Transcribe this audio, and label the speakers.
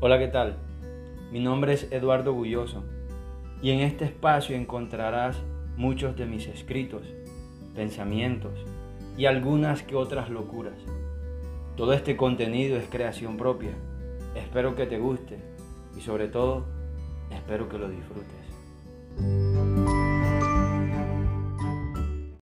Speaker 1: Hola, ¿qué tal? Mi nombre es Eduardo Bulloso y en este espacio encontrarás muchos de mis escritos, pensamientos y algunas que otras locuras. Todo este contenido es creación propia. Espero que te guste y sobre todo, espero que lo disfrutes.